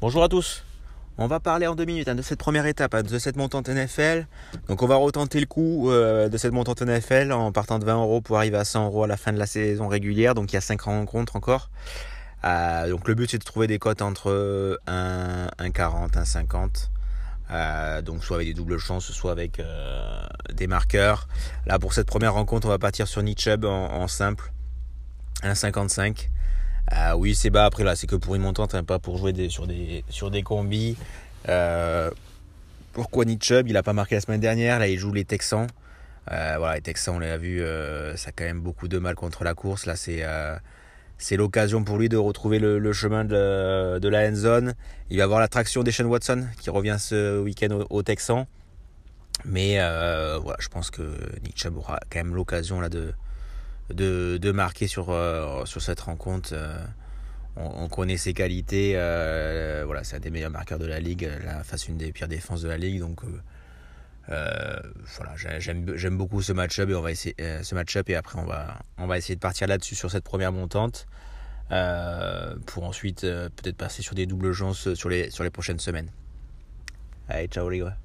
Bonjour à tous. On va parler en deux minutes hein, de cette première étape, hein, de cette montante NFL. Donc on va retenter le coup euh, de cette montante NFL en partant de 20 euros pour arriver à 100 euros à la fin de la saison régulière. Donc il y a 5 rencontres encore. Euh, donc le but c'est de trouver des cotes entre 1, 1,40, 1,50. Euh, donc soit avec des doubles chances, soit avec euh, des marqueurs. Là pour cette première rencontre, on va partir sur Nick en, simple, 1,55. Euh, oui, c'est bas. Après, là, c'est que pour une montante, hein, pas pour jouer sur, des, sur combis. Euh, pourquoi Nichub Il n'a pas marqué la semaine dernière. Là, il joue les Texans. Voilà, les Texans, on l'a vu, ça a quand même beaucoup de mal contre la course. Là, c'est c'est l'occasion pour lui de retrouver le, chemin de, la end zone. Il va avoir l'attraction d'Eshaun Watson qui revient ce week-end au, Texans. Mais euh, je pense que Nick aura quand même l'occasion là de, marquer sur, euh, sur cette rencontre. Euh, on, on, connaît ses qualités. Voilà, c'est un des meilleurs marqueurs de la ligue, face à une des pires défenses de la ligue. Voilà, j'aime, beaucoup ce match-up et on va essayer ce match-up et après on va, on va essayer de partir là-dessus sur cette première montante. pour ensuite peut-être passer sur des doubles chances sur les, sur les prochaines semaines. Allez, ciao les gars.